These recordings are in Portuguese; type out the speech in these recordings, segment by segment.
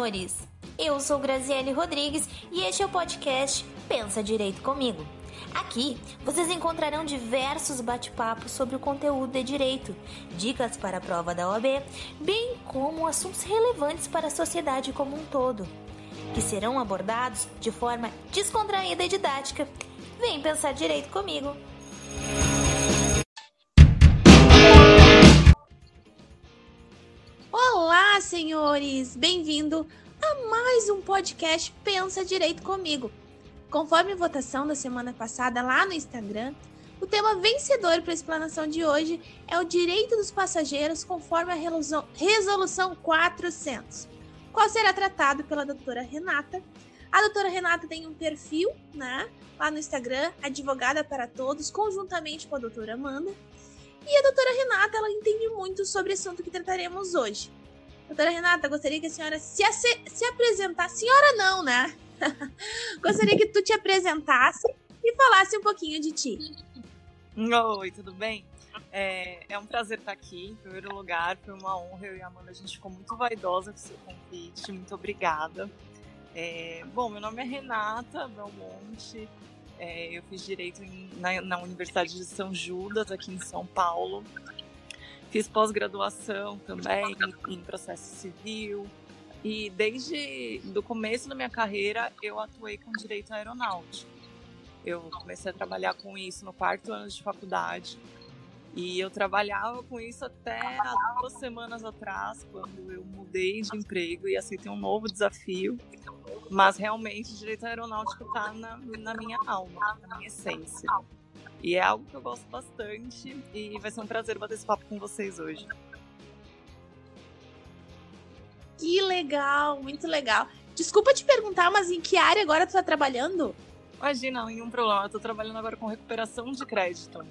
senhores! Eu sou Graziele Rodrigues e este é o podcast Pensa Direito Comigo. Aqui vocês encontrarão diversos bate-papos sobre o conteúdo de direito, dicas para a prova da OAB, bem como assuntos relevantes para a sociedade como um todo, que serão abordados de forma descontraída e didática. Vem pensar direito comigo! Olá, senhores! Bem-vindo a mais um podcast Pensa Direito comigo. Conforme votação da semana passada lá no Instagram, o tema vencedor para a explanação de hoje é o direito dos passageiros conforme a resolução 400, qual será tratado pela doutora Renata. A doutora Renata tem um perfil, né, lá no Instagram, advogada para todos, conjuntamente com a doutora Amanda. E a doutora Renata, ela entende muito sobre o assunto que trataremos hoje. Doutora Renata, gostaria que a senhora se, se apresentasse. Senhora não, né? gostaria que tu te apresentasse e falasse um pouquinho de ti. Oi, tudo bem? É, é, um prazer estar aqui. Em primeiro lugar, foi uma honra. Eu e a Amanda, a gente ficou muito vaidosa com o seu convite. Muito obrigada. É, bom, meu nome é Renata Belmonte. É, eu fiz direito em, na, na Universidade de São Judas, aqui em São Paulo. Fiz pós-graduação também em processo civil. E desde o começo da minha carreira, eu atuei com direito aeronáutico. Eu comecei a trabalhar com isso no quarto ano de faculdade. E eu trabalhava com isso até há duas semanas atrás, quando eu mudei de emprego e aceitei um novo desafio. Mas realmente, direito aeronáutico está na, na minha alma, na minha essência. E é algo que eu gosto bastante e vai ser um prazer bater esse papo com vocês hoje. Que legal, muito legal. Desculpa te perguntar, mas em que área agora tu tá trabalhando? Imagina, nenhum problema. Eu tô trabalhando agora com recuperação de crédito.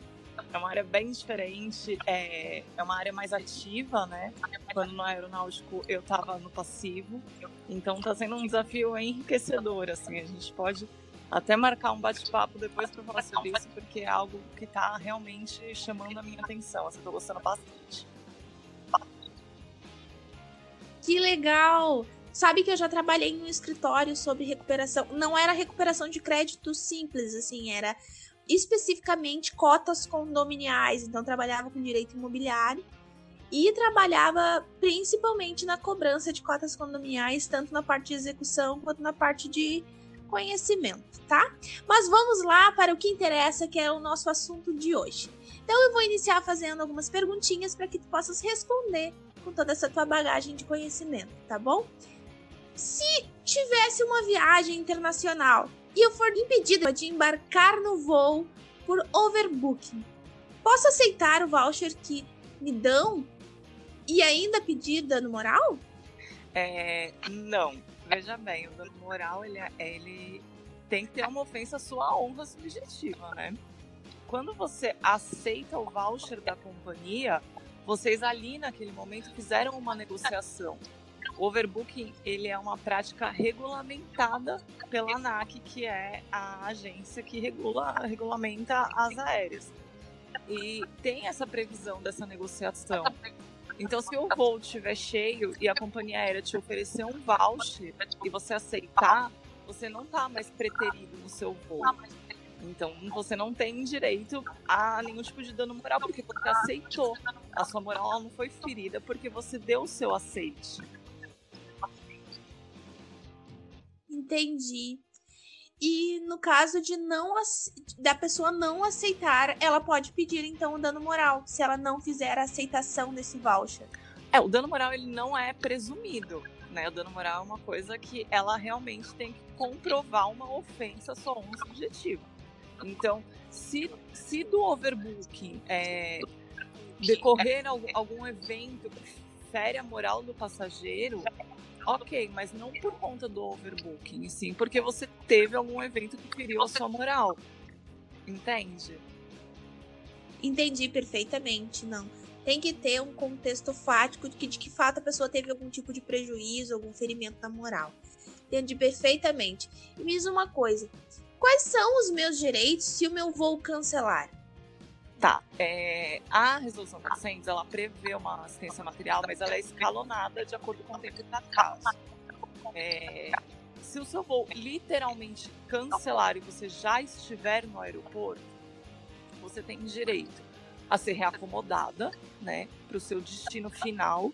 É uma área bem diferente, é, é uma área mais ativa, né? Quando no aeronáutico eu tava no passivo. Então tá sendo um desafio enriquecedor, assim. A gente pode até marcar um bate-papo depois para falar sobre isso, porque é algo que está realmente chamando a minha atenção. Assim, tô gostando bastante. Que legal! Sabe que eu já trabalhei em um escritório sobre recuperação. Não era recuperação de crédito simples, assim, era especificamente cotas condominiais. Então, trabalhava com direito imobiliário e trabalhava principalmente na cobrança de cotas condominiais, tanto na parte de execução quanto na parte de conhecimento, tá? Mas vamos lá para o que interessa, que é o nosso assunto de hoje. Então eu vou iniciar fazendo algumas perguntinhas para que tu possas responder com toda essa tua bagagem de conhecimento, tá bom? Se tivesse uma viagem internacional e eu for impedida de embarcar no voo por overbooking, posso aceitar o voucher que me dão e ainda pedir dano moral? É, não veja bem, o dano moral, ele, é, ele tem que ter uma ofensa à sua honra subjetiva, né? Quando você aceita o voucher da companhia, vocês ali naquele momento fizeram uma negociação. O overbooking, ele é uma prática regulamentada pela ANAC, que é a agência que regula, regulamenta as aéreas. E tem essa previsão dessa negociação. Então, se o voo estiver cheio e a companhia aérea te oferecer um voucher e você aceitar, você não está mais preterido no seu voo. Então, você não tem direito a nenhum tipo de dano moral, porque você aceitou. A sua moral não foi ferida porque você deu o seu aceite. Entendi. E no caso de não da pessoa não aceitar, ela pode pedir então o dano moral, se ela não fizer a aceitação desse voucher. É, o dano moral ele não é presumido, né? O dano moral é uma coisa que ela realmente tem que comprovar uma ofensa só um subjetivo. Então, se, se do overbooking é, decorrer algum, algum evento que fere a moral do passageiro, Ok, mas não por conta do overbooking, sim porque você teve algum evento que feriu a sua moral. Entende? Entendi perfeitamente, não. Tem que ter um contexto fático de que, de que fato a pessoa teve algum tipo de prejuízo, algum ferimento na moral. Entendi perfeitamente. E me diz uma coisa: quais são os meus direitos se o meu voo cancelar? Tá. É, a resolução 400, ela prevê uma assistência material, mas ela é escalonada de acordo com o tempo da causa. É, se o seu voo literalmente cancelar e você já estiver no aeroporto, você tem direito a ser reacomodada, né, para o seu destino final.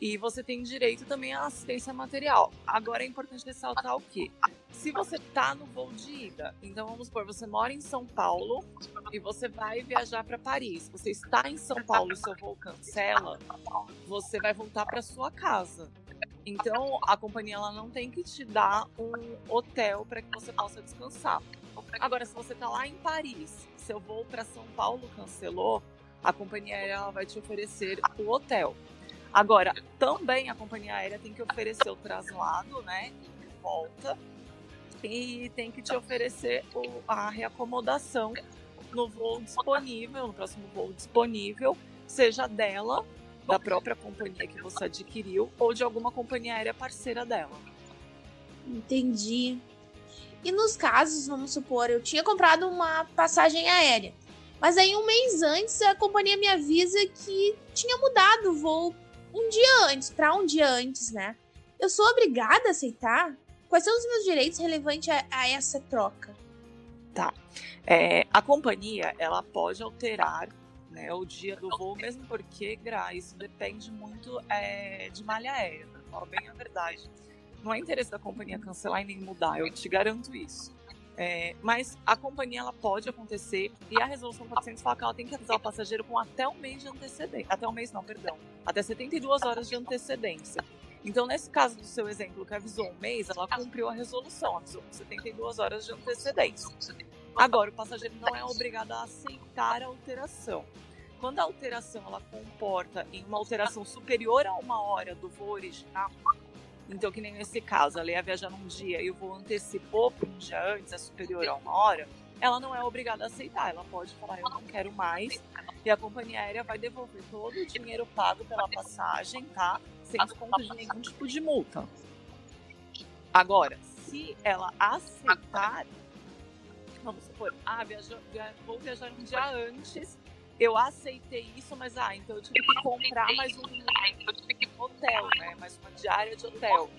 E você tem direito também à assistência material. Agora é importante ressaltar o quê? Se você tá no voo de ida, então vamos supor, você mora em São Paulo e você vai viajar para Paris. Você está em São Paulo e seu voo cancela, você vai voltar para sua casa. Então, a companhia ela não tem que te dar um hotel para que você possa descansar. Agora, se você está lá em Paris, seu voo para São Paulo cancelou, a companhia aérea ela vai te oferecer o hotel. Agora, também a companhia aérea tem que oferecer o traslado, né, de volta, e tem que te oferecer a reacomodação no voo disponível, no próximo voo disponível, seja dela da própria companhia que você adquiriu ou de alguma companhia aérea parceira dela. Entendi. E nos casos, vamos supor, eu tinha comprado uma passagem aérea, mas aí um mês antes a companhia me avisa que tinha mudado o voo um dia antes, para um dia antes, né? Eu sou obrigada a aceitar? Quais são os meus direitos relevantes a, a essa troca? Tá. É, a companhia, ela pode alterar né, o dia do voo, mesmo porque, Gra, isso depende muito é, de malha aérea, pra falar bem a verdade. Não é interesse da companhia cancelar e nem mudar, eu te garanto isso. É, mas a companhia ela pode acontecer e a resolução 400 fala que ela tem que avisar o passageiro com até um mês de antecedência. Até um mês não, perdão. Até 72 horas de antecedência. Então, nesse caso do seu exemplo, que avisou um mês, ela cumpriu a resolução, avisou com 72 horas de antecedência. Agora, o passageiro não é obrigado a aceitar a alteração. Quando a alteração ela comporta em uma alteração superior a uma hora do voo original, então que nem nesse caso, ela ia viajar num dia e o voo antecipou para um dia antes, é superior a uma hora, ela não é obrigada a aceitar. Ela pode falar, eu não quero mais, e a companhia aérea vai devolver todo o dinheiro pago pela passagem, tá? Sem desconto de nenhum tipo de multa. Agora, se ela aceitar, vamos supor, ah, viajou, vou viajar um dia antes eu aceitei isso, mas ah, então eu tive que comprar mais um hotel, né? Mais uma diária de hotel.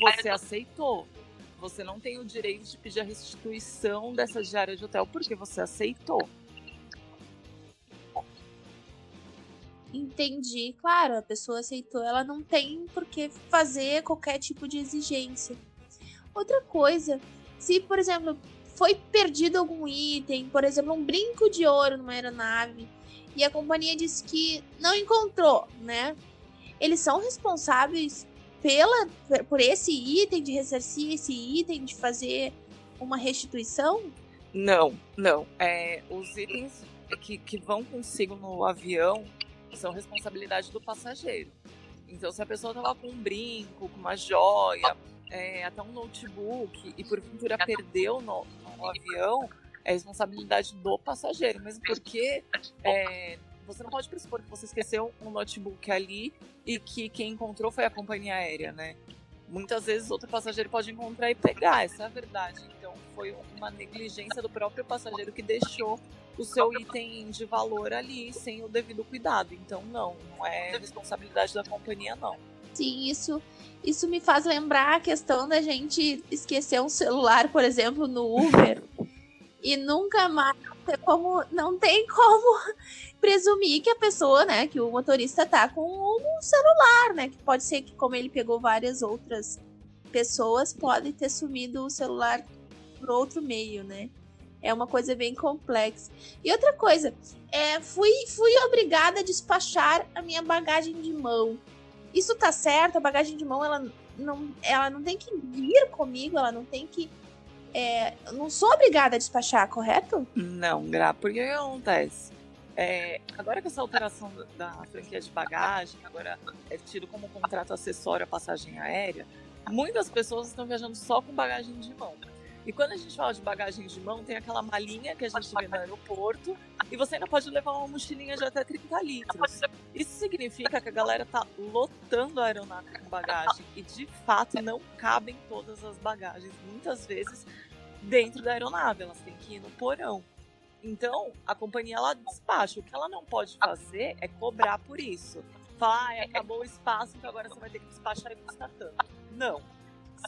Você aceitou. Você não tem o direito de pedir a restituição dessa diária de hotel porque você aceitou. Entendi. Claro, a pessoa aceitou, ela não tem por que fazer qualquer tipo de exigência. Outra coisa, se, por exemplo, foi perdido algum item, por exemplo, um brinco de ouro numa aeronave, e a companhia disse que não encontrou, né? Eles são responsáveis pela, por esse item, de ressarcir esse item, de fazer uma restituição? Não, não. É, os itens que, que vão consigo no avião são responsabilidade do passageiro. Então, se a pessoa estava com um brinco, com uma joia, é, até um notebook e porventura perdeu no, no avião, é responsabilidade do passageiro, mesmo porque é, você não pode pressupor que você esqueceu um notebook ali e que quem encontrou foi a companhia aérea, né? Muitas vezes outro passageiro pode encontrar e pegar, essa é a verdade. Então foi uma negligência do próprio passageiro que deixou o seu item de valor ali sem o devido cuidado. Então não, não é responsabilidade da companhia não. Sim, isso isso me faz lembrar a questão da gente esquecer um celular, por exemplo, no Uber e nunca mais como não tem como presumir que a pessoa, né, que o motorista tá com um celular, né, que pode ser que como ele pegou várias outras pessoas, pode ter sumido o celular por outro meio, né? É uma coisa bem complexa. E outra coisa, é, fui, fui obrigada a despachar a minha bagagem de mão. Isso tá certo, a bagagem de mão ela não, ela não tem que vir comigo, ela não tem que. É, não sou obrigada a despachar, correto? Não, Gra, porque o que acontece? É, agora que essa alteração da franquia de bagagem agora é tido como contrato acessório à passagem aérea, muitas pessoas estão viajando só com bagagem de mão. E quando a gente fala de bagagem de mão, tem aquela malinha que a gente vê no aeroporto e você ainda pode levar uma mochilinha de até 30 litros. Isso significa que a galera tá lotando a aeronave com bagagem e de fato não cabem todas as bagagens, muitas vezes dentro da aeronave, elas têm que ir no porão. Então, a companhia ela despacha. O que ela não pode fazer é cobrar por isso. falar, ah, acabou o espaço, então agora você vai ter que despachar e custa tanto. Não.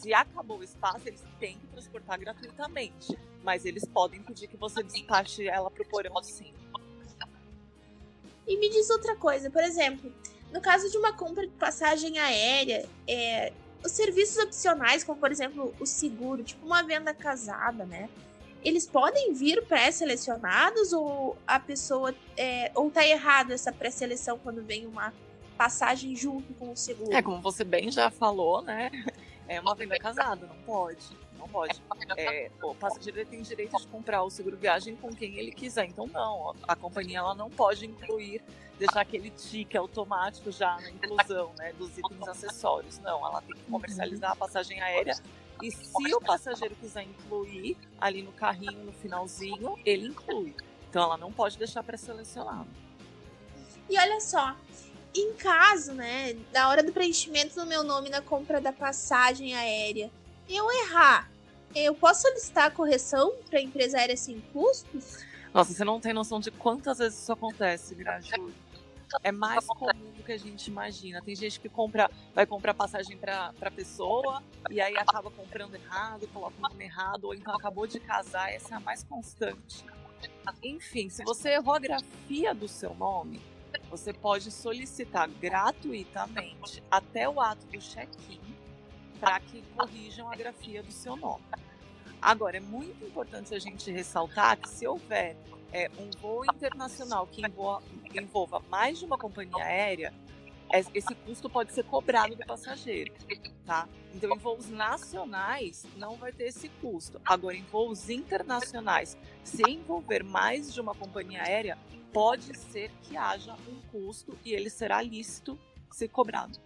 Se acabou o espaço, eles têm que transportar gratuitamente. Mas eles podem pedir que você despache ela pro porão sim. E me diz outra coisa, por exemplo, no caso de uma compra de passagem aérea, é, os serviços opcionais, como por exemplo o seguro, tipo uma venda casada, né? Eles podem vir pré-selecionados ou a pessoa. É, ou tá errado essa pré-seleção quando vem uma passagem junto com o seguro? É, como você bem já falou, né? É uma venda casada, não pode não pode. É, o passageiro tem direito de comprar o seguro viagem com quem ele quiser. Então, não, a companhia ela não pode incluir, deixar aquele tique automático já na inclusão né, dos itens acessórios. Não, ela tem que comercializar a passagem aérea. E se o passageiro quiser incluir ali no carrinho, no finalzinho, ele inclui. Então, ela não pode deixar pré-selecionado. E olha só, em caso, né, da hora do preenchimento do meu nome na compra da passagem aérea, eu errar, eu posso solicitar a correção para a empresa aérea sem custos? Nossa, você não tem noção de quantas vezes isso acontece, Júlio. É mais comum do que a gente imagina. Tem gente que compra, vai comprar passagem para a pessoa e aí acaba comprando errado, coloca o nome errado, ou então acabou de casar. Essa é a mais constante. Enfim, se você errou a grafia do seu nome, você pode solicitar gratuitamente até o ato do check-in para que corrijam a grafia do seu nome. Agora, é muito importante a gente ressaltar que se houver é, um voo internacional que envolva, envolva mais de uma companhia aérea, é, esse custo pode ser cobrado do passageiro, tá? Então, em voos nacionais, não vai ter esse custo. Agora, em voos internacionais, se envolver mais de uma companhia aérea, pode ser que haja um custo e ele será lícito ser cobrado.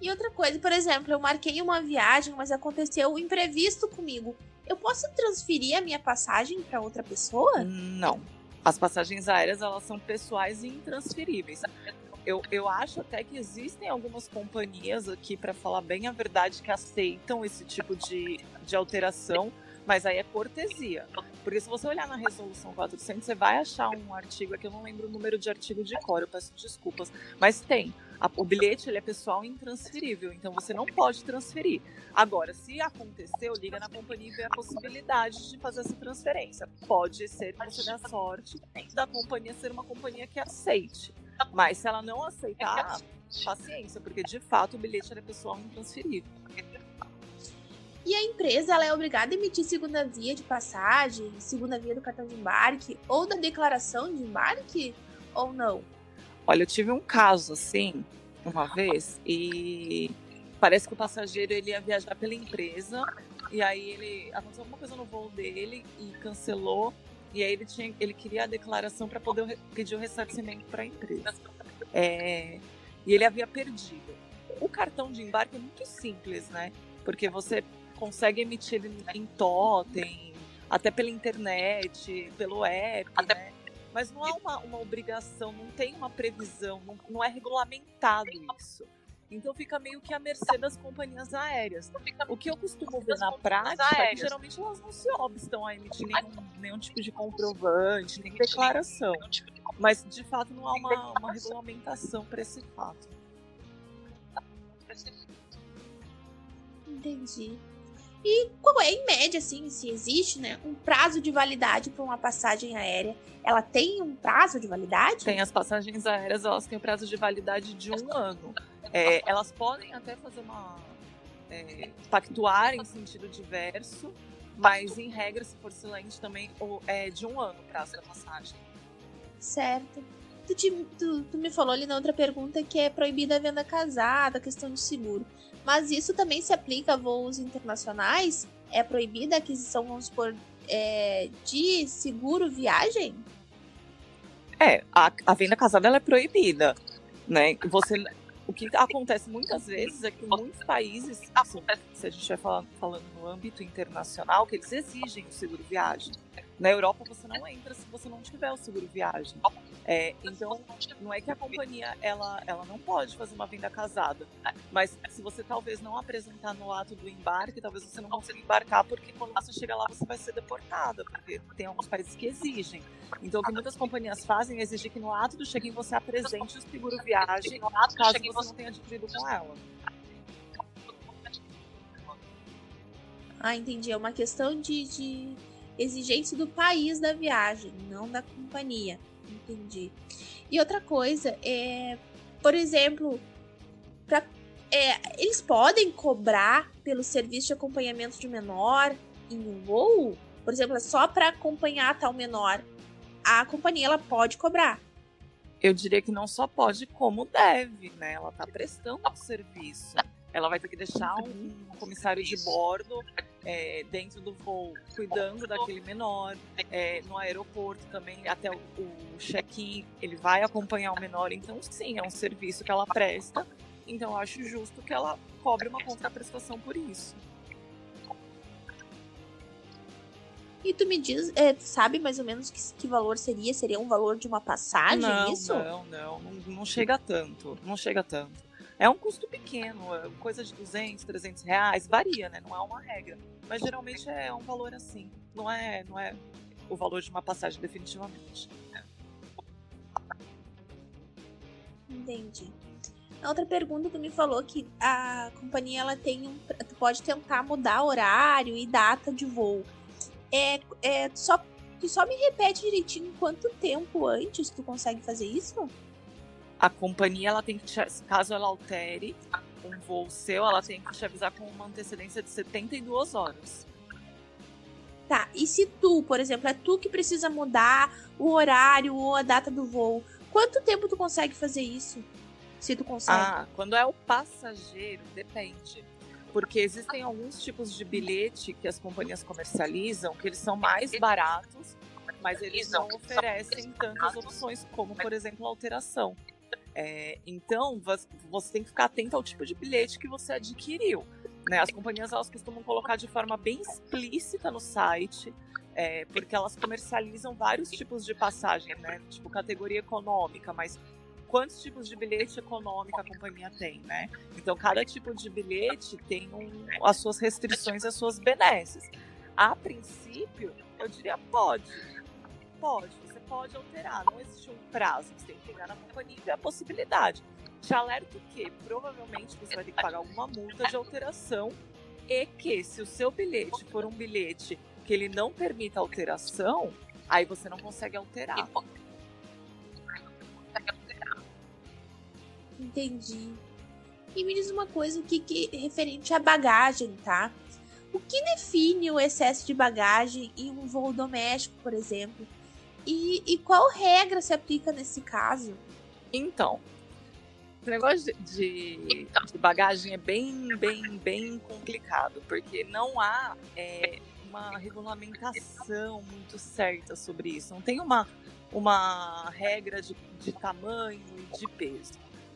E outra coisa, por exemplo, eu marquei uma viagem, mas aconteceu um imprevisto comigo. Eu posso transferir a minha passagem para outra pessoa? Não. As passagens aéreas, elas são pessoais e intransferíveis. Eu, eu acho até que existem algumas companhias aqui, para falar bem a verdade, que aceitam esse tipo de, de alteração, mas aí é cortesia. Porque se você olhar na resolução 400, você vai achar um artigo, aqui eu não lembro o número de artigo de cor, eu peço desculpas, mas tem o bilhete ele é pessoal e intransferível, então você não pode transferir. Agora, se aconteceu, liga na companhia e vê a possibilidade de fazer essa transferência. Pode ser que você dê a sorte da companhia ser uma companhia que aceite. Mas se ela não aceitar, paciência, porque de fato o bilhete é pessoal e intransferível. E a empresa ela é obrigada a emitir segunda via de passagem, segunda via do cartão de embarque ou da declaração de embarque ou não? Olha, eu tive um caso assim, uma vez, e parece que o passageiro ele ia viajar pela empresa, e aí ele aconteceu alguma coisa no voo dele e cancelou, e aí ele, tinha, ele queria a declaração para poder pedir o ressarcimento para a empresa. É, e ele havia perdido. O cartão de embarque é muito simples, né? Porque você consegue emitir ele em totem, até pela internet, pelo app, até... né? Mas não há uma, uma obrigação, não tem uma previsão, não, não é regulamentado isso. Então fica meio que à mercê das companhias aéreas. O que eu costumo ver na prática é que geralmente elas não se obstam a emitir nenhum, nenhum tipo de comprovante, nem declaração. Mas de fato não há uma, uma regulamentação para esse fato. Entendi. E qual é, em média, assim, se existe, né, um prazo de validade para uma passagem aérea? Ela tem um prazo de validade? Tem, as passagens aéreas, elas têm um prazo de validade de um ano. É, elas podem até fazer uma... É, pactuar em sentido diverso, mas em regra, se for silente também, é de um ano o prazo da passagem. Certo. Tu, te, tu, tu, me falou ali na outra pergunta que é proibida a venda casada, a questão de seguro. Mas isso também se aplica a voos internacionais? É proibida a aquisição, vamos supor, é, de seguro viagem? É, a, a venda casada é proibida, né? Você, o que acontece muitas vezes é que muitos países, assim, se a gente vai falar, falando no âmbito internacional, que eles exigem o seguro viagem. Na Europa você não entra se você não tiver o seguro viagem. É, então, não é que a companhia ela, ela não pode fazer uma venda casada, mas se você talvez não apresentar no ato do embarque, talvez você não consiga embarcar, porque quando você chega lá você vai ser deportada, porque tem alguns países que exigem. Então, o que muitas companhias fazem é exigir que no ato do check-in você apresente o seguro viagem, caso você não tenha adquirido com ela. Ah, entendi. É uma questão de, de exigência do país da viagem, não da companhia. Entendi. E outra coisa, é, por exemplo, pra, é, eles podem cobrar pelo serviço de acompanhamento de menor em um voo? Por exemplo, é só para acompanhar tal menor. A companhia ela pode cobrar. Eu diria que não só pode, como deve, né? Ela está prestando o serviço. Ela vai ter que deixar um comissário de bordo é, dentro do voo, cuidando daquele menor. É, no aeroporto também, até o, o check-in, ele vai acompanhar o menor. Então, sim, é um serviço que ela presta. Então, eu acho justo que ela cobre uma contraprestação por isso. E tu me diz, é, sabe mais ou menos que, que valor seria? Seria um valor de uma passagem, não, isso? Não, não, não, não chega tanto. Não chega tanto. É um custo pequeno, é coisa de 200, 300 reais, varia, né? Não é uma regra. Mas geralmente é um valor assim. Não é, não é o valor de uma passagem, definitivamente. Entendi. A outra pergunta tu me falou que a companhia ela tem um, tu pode tentar mudar horário e data de voo. É, é só tu só me repete direitinho quanto tempo antes tu consegue fazer isso? A companhia ela tem que te, caso ela altere um voo seu, ela tem que te avisar com uma antecedência de 72 horas. Tá, e se tu, por exemplo, é tu que precisa mudar o horário ou a data do voo, quanto tempo tu consegue fazer isso? Se tu consegue. Ah, quando é o passageiro, depende. Porque existem alguns tipos de bilhete que as companhias comercializam que eles são mais baratos, mas eles não oferecem tantas opções como, por exemplo, a alteração. É, então, você tem que ficar atento ao tipo de bilhete que você adquiriu. Né? As companhias elas costumam colocar de forma bem explícita no site, é, porque elas comercializam vários tipos de passagem, né? Tipo categoria econômica, mas quantos tipos de bilhete econômico a companhia tem, né? Então, cada tipo de bilhete tem um, as suas restrições, as suas benesses. A princípio, eu diria pode. Pode pode alterar, não existe um prazo. Você tem que pegar na companhia e ver a possibilidade. Te alerto que provavelmente você vai ter que pagar alguma multa de alteração e que se o seu bilhete for um bilhete que ele não permita alteração, aí você não consegue alterar. Entendi. E me diz uma coisa que, que referente à bagagem, tá? O que define o excesso de bagagem em um voo doméstico, por exemplo? E, e qual regra se aplica nesse caso? Então, o negócio de, de, de, bagagem é bem, bem, bem complicado, porque não há é, uma regulamentação muito certa sobre isso. Não tem uma, uma regra de, de tamanho e de peso.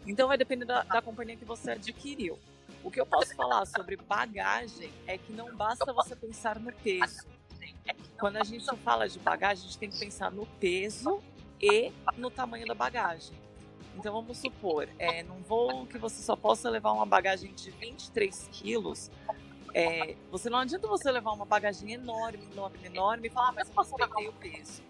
Então vai depender da, da companhia que você adquiriu. O que eu posso falar sobre bagagem é que não basta você pensar no peso quando a gente fala de bagagem, a gente tem que pensar no peso e no tamanho da bagagem. Então vamos supor, é, num voo que você só possa levar uma bagagem de 23 quilos, é, você não adianta você levar uma bagagem enorme, enorme, enorme e falar, ah, mas eu respeitei o peso.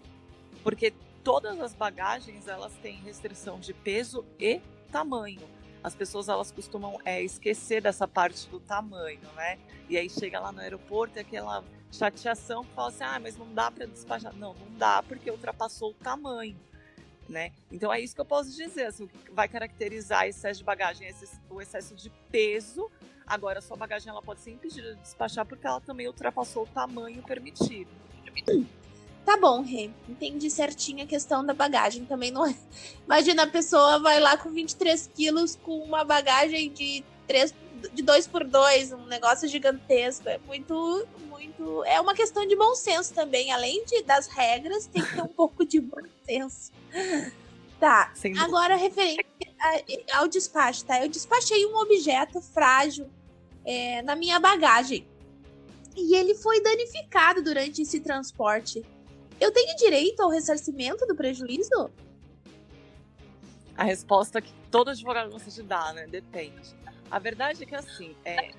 Porque todas as bagagens elas têm restrição de peso e tamanho. As pessoas elas costumam é, esquecer dessa parte do tamanho, né? E aí chega lá no aeroporto e aquela chateação, fala assim, ah, mas não dá para despachar. Não, não dá porque ultrapassou o tamanho, né? Então é isso que eu posso dizer, assim, vai caracterizar excesso de bagagem, esse, o excesso de peso. Agora, a sua bagagem ela pode ser impedida de despachar porque ela também ultrapassou o tamanho permitido. Tá bom, Rê. Entendi certinho a questão da bagagem. Também não é. Imagina a pessoa vai lá com 23 quilos com uma bagagem de 3 de 2 por 2 um negócio gigantesco. É muito, muito. É uma questão de bom senso também. Além de, das regras, tem que ter um pouco de bom senso. Tá. Agora, referente ao despacho, tá? Eu despachei um objeto frágil é, na minha bagagem. E ele foi danificado durante esse transporte. Eu tenho direito ao ressarcimento do prejuízo? A resposta que todo advogado gosta de dar, né? Depende. A verdade é que, assim, é,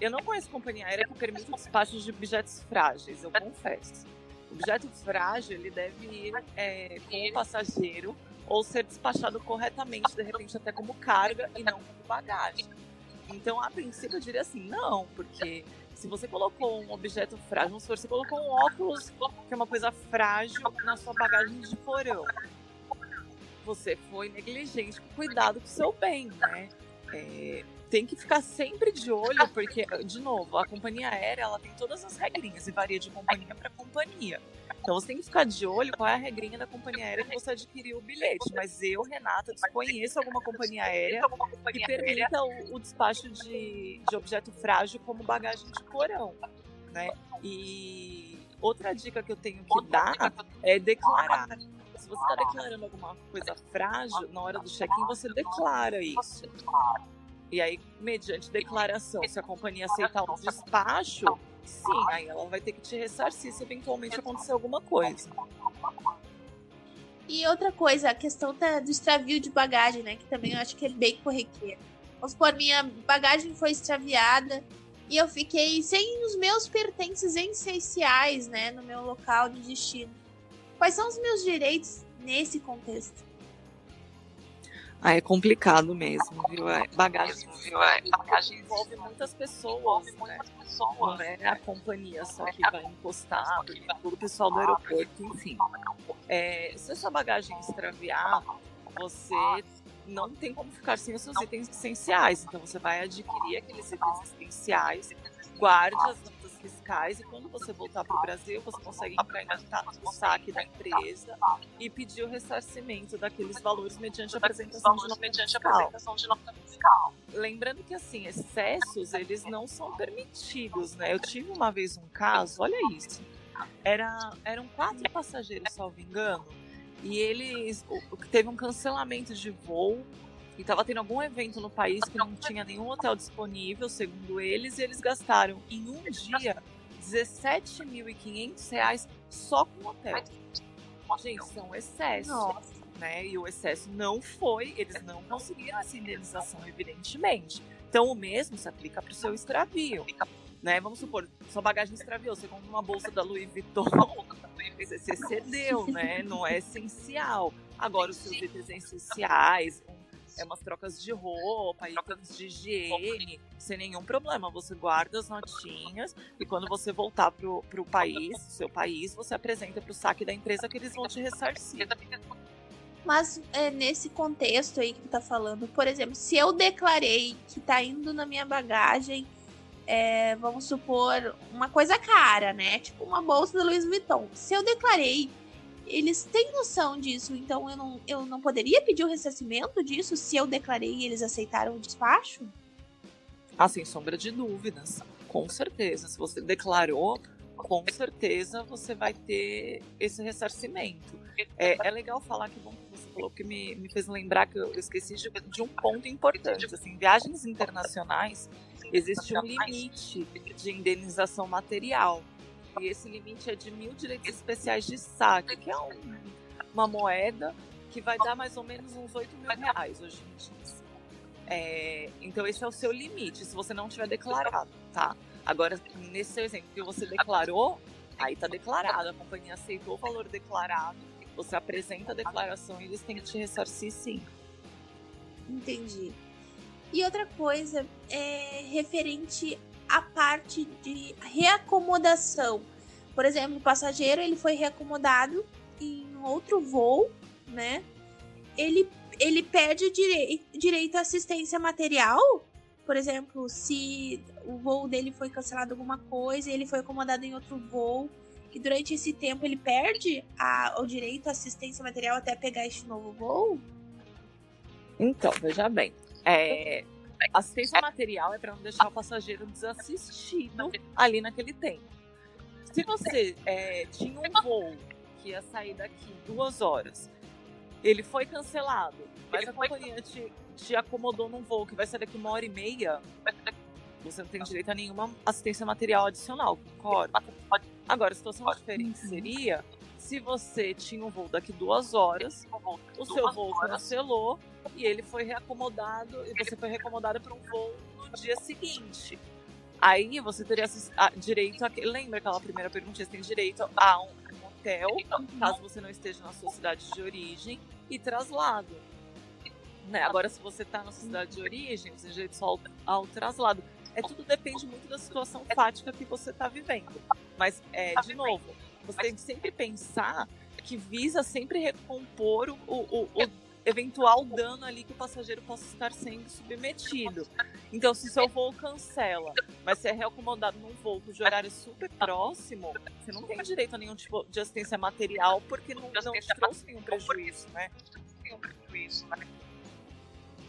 eu não conheço companhia aérea que permita despacho de objetos frágeis, eu confesso. O objeto frágil, ele deve ir é, com o passageiro ou ser despachado corretamente, de repente até como carga e não como bagagem. Então, a princípio, eu diria assim, não, porque se você colocou um objeto frágil, supor, você colocou um óculos, que é uma coisa frágil, na sua bagagem de porão. Você foi negligente cuidado com o seu bem, né? É, tem que ficar sempre de olho, porque, de novo, a companhia aérea ela tem todas as regrinhas e varia de companhia para companhia. Então você tem que ficar de olho qual é a regrinha da companhia aérea que você adquiriu o bilhete. Mas eu, Renata, desconheço alguma companhia aérea que permita o, o despacho de, de objeto frágil como bagagem de porão. Né? E outra dica que eu tenho que dar é declarar. Se você está declarando alguma coisa frágil, na hora do check-in você declara isso. E aí, mediante declaração, se a companhia aceitar o despacho, sim, aí ela vai ter que te ressarcir se eventualmente acontecer alguma coisa. E outra coisa, a questão da, do extravio de bagagem, né? Que também eu acho que é bem corriqueiro. Vamos supor, minha bagagem foi extraviada e eu fiquei sem os meus pertences essenciais, né? No meu local de destino. Quais são os meus direitos nesse contexto? Ah, é complicado mesmo, viu? É, bagagem, viu? É, bagagem envolve muitas pessoas, né? Não é a companhia só que vai encostar, todo o pessoal do aeroporto, enfim. É, se a sua bagagem extraviar, você não tem como ficar sem os seus itens essenciais. Então você vai adquirir aqueles itens essenciais, guarde as fiscais e quando você voltar para o Brasil, você consegue entrar em contato com o saque da empresa e pedir o ressarcimento daqueles valores mediante a apresentação de nota fiscal. Lembrando que assim, excessos eles não são permitidos, né? Eu tive uma vez um caso, olha isso. Era, eram quatro passageiros, salvo engano, e eles teve um cancelamento de voo e estava tendo algum evento no país que não tinha nenhum hotel disponível, segundo eles, e eles gastaram em um dia 17.500 reais só com hotel. Gente, são excessos. Nossa. Né? E o excesso não foi, eles não conseguiram essa indenização, evidentemente. Então, o mesmo se aplica para o seu extravio. Né? Vamos supor, sua bagagem extraviou, você compra uma bolsa da Louis Vuitton, você cedeu, né? Não é essencial. Agora, os seus itens essenciais, é umas trocas de roupa, itens de higiene, sem nenhum problema. Você guarda as notinhas e quando você voltar pro, pro país, seu país, você apresenta pro saque da empresa que eles vão te ressarcir. Mas é, nesse contexto aí que tu tá falando, por exemplo, se eu declarei que tá indo na minha bagagem, é, vamos supor, uma coisa cara, né? Tipo uma bolsa da Louis Vuitton. Se eu declarei eles têm noção disso, então eu não, eu não poderia pedir o ressarcimento disso se eu declarei e eles aceitaram o despacho? Ah, sem sombra de dúvidas. Com certeza. Se você declarou, com certeza você vai ter esse ressarcimento. É, é legal falar que bom que você falou que me, me fez lembrar que eu esqueci de, de um ponto importante. Assim, viagens internacionais existe um limite de indenização material. E esse limite é de mil direitos especiais de saque, que é um, uma moeda que vai dar mais ou menos uns 8 mil reais hoje em dia. É, então esse é o seu limite, se você não tiver declarado, tá? Agora, nesse seu exemplo que você declarou, aí tá declarado, a companhia aceitou o valor declarado, você apresenta a declaração e eles têm que te ressarcir sim. Entendi. E outra coisa é referente a parte de reacomodação. Por exemplo, o passageiro ele foi reacomodado em outro voo, né? Ele, ele perde direi direito à assistência material. Por exemplo, se o voo dele foi cancelado alguma coisa e ele foi acomodado em outro voo, e durante esse tempo ele perde a, o direito à assistência material até pegar este novo voo? Então, veja bem. É, assistência material é para não deixar o passageiro desassistido ali naquele tempo. Se você é, tinha um voo que ia sair daqui duas horas, ele foi cancelado, mas a companhia te, te acomodou num voo que vai sair daqui uma hora e meia, você não tem direito a nenhuma assistência material adicional, concorda? Agora, a situação diferente seria se você tinha um voo daqui duas horas, o seu voo cancelou e ele foi reacomodado e você foi reacomodada para um voo no dia seguinte. Aí você teria direito a. Lembra aquela primeira pergunta? Você tem direito a um, um hotel, caso você não esteja na sua cidade de origem, e traslado. Né? Agora, se você está na sua cidade de origem, você tem direito só ao, ao traslado. É, tudo depende muito da situação fática que você está vivendo. Mas, é, de novo, você tem que sempre pensar que visa sempre recompor o, o, o eventual dano ali que o passageiro possa estar sendo submetido. Então, se seu voo cancela, mas você é reacomodado num voo cujo horário é super próximo, você não tem direito a nenhum tipo de assistência material porque não, não te trouxe nenhum prejuízo, né?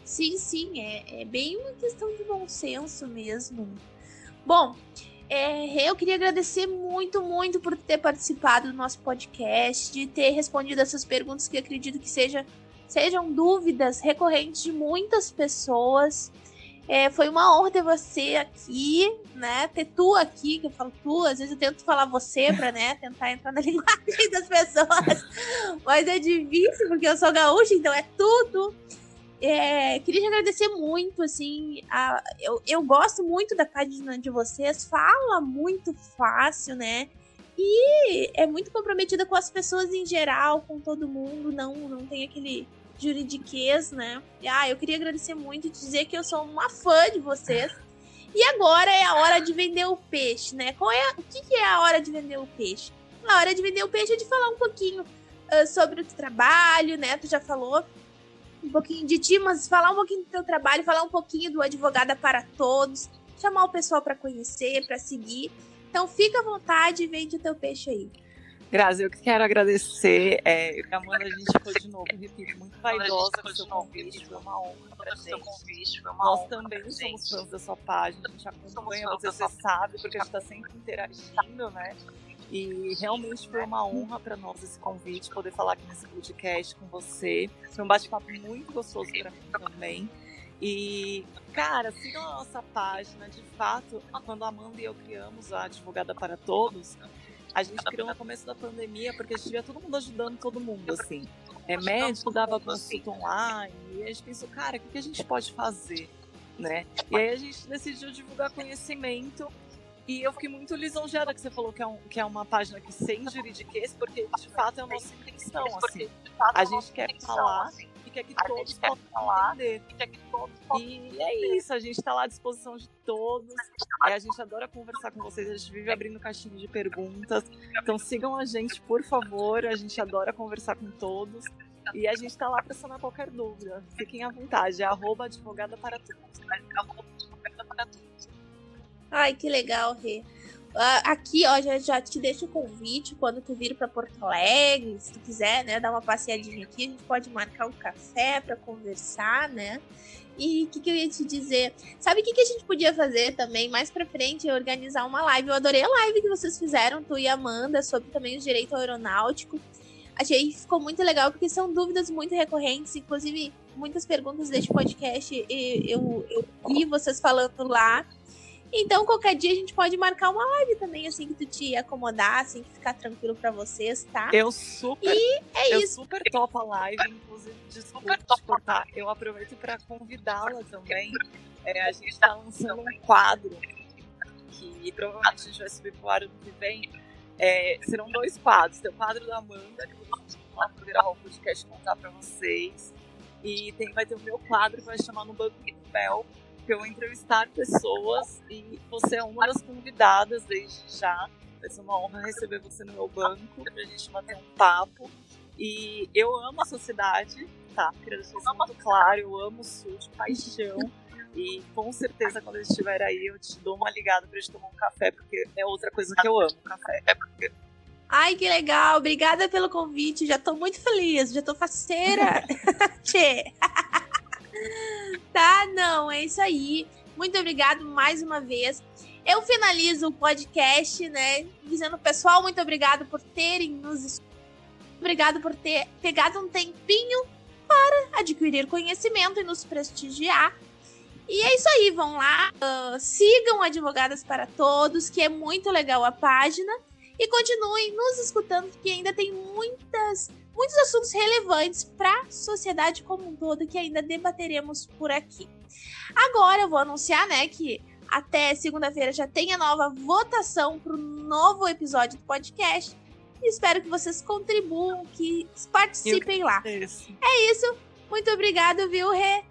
Sim, sim, é, é bem uma questão de bom senso mesmo. Bom, é, eu queria agradecer muito, muito por ter participado do nosso podcast, de ter respondido essas perguntas que acredito que seja, sejam dúvidas recorrentes de muitas pessoas. É, foi uma honra ter você aqui, né? Ter tu aqui, que eu falo tu, às vezes eu tento falar você pra, né, tentar entrar na linguagem das pessoas. Mas é difícil, porque eu sou gaúcha, então é tudo. É, queria te agradecer muito, assim, a, eu, eu gosto muito da página de vocês, fala muito fácil, né? E é muito comprometida com as pessoas em geral, com todo mundo, não, não tem aquele juridiquês, né? E, ah, eu queria agradecer muito e dizer que eu sou uma fã de vocês. E agora é a hora de vender o peixe, né? Qual é, o que, que é a hora de vender o peixe? A hora de vender o peixe é de falar um pouquinho uh, sobre o trabalho, né? Tu já falou um pouquinho de ti, mas falar um pouquinho do teu trabalho, falar um pouquinho do Advogada para Todos, chamar o pessoal para conhecer, para seguir. Então fica à vontade e vende o teu peixe aí. Grazi, eu quero agradecer. É, Amanda, a gente foi de novo, repito, muito vaidosa com o seu convite. Foi uma honra pra gente. Nós também somos fãs da sua página, a gente acompanha você, você sabe, porque a gente está sempre interagindo, né? E realmente foi uma honra para nós esse convite, poder falar aqui nesse podcast com você. Foi um bate-papo muito gostoso para mim também. E, cara, sigam a nossa página. De fato, quando a Amanda e eu criamos a Advogada para Todos, a gente criou no começo da pandemia porque a gente via todo mundo ajudando todo mundo, assim. É, médico dava consulta online, e a gente pensou, cara, o que a gente pode fazer? Né? E aí a gente decidiu divulgar conhecimento e eu fiquei muito lisonjeada que você falou que é, um, que é uma página que sem juridiquês, porque de fato é a nossa intenção, assim. A gente quer falar e quer que todos possam entender. E é isso, a gente está lá à disposição de todos. É, a gente adora conversar com vocês, a gente vive abrindo caixinha de perguntas. Então sigam a gente, por favor. A gente adora conversar com todos. E a gente está lá para sanar qualquer dúvida. Fiquem à vontade. É arroba advogada para todos. Advogada para todos. Ai, que legal, Rê. Uh, aqui, ó, já, já te deixo o convite quando tu vir para Porto Alegre, se tu quiser, né, dar uma passeadinha aqui, a gente pode marcar um café para conversar, né? E o que, que, eu ia te dizer? Sabe o que, que a gente podia fazer também mais pra frente? Organizar uma live. Eu adorei a live que vocês fizeram, tu e Amanda, sobre também o direito aeronáutico. Achei que ficou muito legal, porque são dúvidas muito recorrentes, inclusive muitas perguntas deste podcast eu, eu vi vocês falando lá. Então, qualquer dia a gente pode marcar uma live também, assim, que tu te acomodar, assim, que ficar tranquilo para vocês, tá? Eu super. E é eu isso. super topo a live, inclusive, desculpa te cortar. Eu aproveito para convidá-la também. É, a gente está lançando um quadro que provavelmente a gente vai subir pro ar ano que vem. É, serão dois quadros. Tem o quadro da Amanda, que eu vou lá pro Virar Podcast contar para vocês. E tem, vai ter o meu quadro que vai chamar No Banco do Papel que eu entrevistar pessoas e você é uma das convidadas desde já. Vai ser uma honra receber você no meu banco pra gente bater um papo. E eu amo a sociedade, tá? Queria deixar isso muito claro. Eu amo o Sul de paixão. E com certeza, quando eu estiver aí, eu te dou uma ligada pra gente tomar um café, porque é outra coisa que eu amo, café. É porque... Ai, que legal! Obrigada pelo convite. Já tô muito feliz, já tô faceira. Tchê! Tá, não, é isso aí. Muito obrigado mais uma vez. Eu finalizo o podcast, né, dizendo, pessoal, muito obrigado por terem nos Obrigado por ter pegado um tempinho para adquirir conhecimento e nos prestigiar. E é isso aí, vão lá, uh, sigam Advogadas para Todos, que é muito legal a página. E continuem nos escutando, porque ainda tem muitas, muitos assuntos relevantes para a sociedade como um todo que ainda debateremos por aqui. Agora eu vou anunciar, né, que até segunda-feira já tem a nova votação para o novo episódio do podcast. E espero que vocês contribuam, que participem lá. É isso. Muito obrigado, viu, Rê?